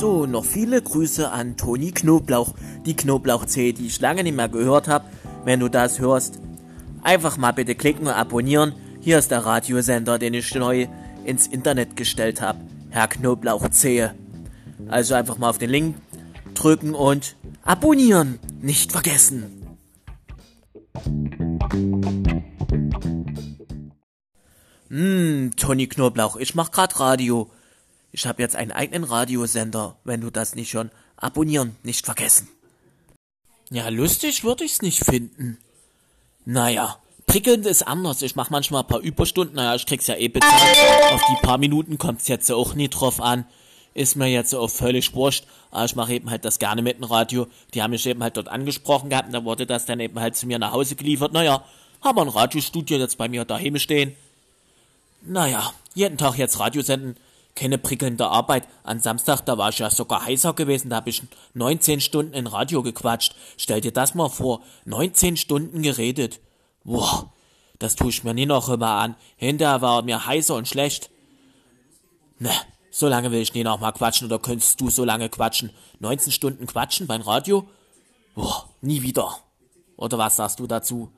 So, noch viele Grüße an Toni Knoblauch, die Knoblauchzehe, die ich lange nicht mehr gehört habe. Wenn du das hörst, einfach mal bitte klicken und abonnieren. Hier ist der Radiosender, den ich neu ins Internet gestellt habe. Herr Knoblauchzehe. Also einfach mal auf den Link drücken und abonnieren. Nicht vergessen. Hm, Toni Knoblauch, ich mach grad Radio. Ich habe jetzt einen eigenen Radiosender, wenn du das nicht schon abonnieren, nicht vergessen. Ja, lustig würde ich's nicht finden. Naja, prickelnd ist anders. Ich mache manchmal ein paar Überstunden. Naja, ich krieg's ja eh bezahlt. Auf die paar Minuten kommt's jetzt auch nie drauf an. Ist mir jetzt auch völlig wurscht. Aber ich mache eben halt das gerne mit dem Radio. Die haben mich eben halt dort angesprochen gehabt und da wurde das dann eben halt zu mir nach Hause geliefert. Naja, haben wir ein Radiostudio jetzt bei mir daheim stehen. Naja, jeden Tag jetzt Radio senden keine prickelnde Arbeit. An Samstag, da war ich ja sogar heißer gewesen, da habe ich 19 Stunden in Radio gequatscht. Stell dir das mal vor, 19 Stunden geredet. Boah, das tue ich mir nie noch immer an. Hinterher war mir heißer und schlecht. Ne, so lange will ich nie noch mal quatschen oder könntest du so lange quatschen? 19 Stunden quatschen beim Radio? Boah, nie wieder. Oder was sagst du dazu?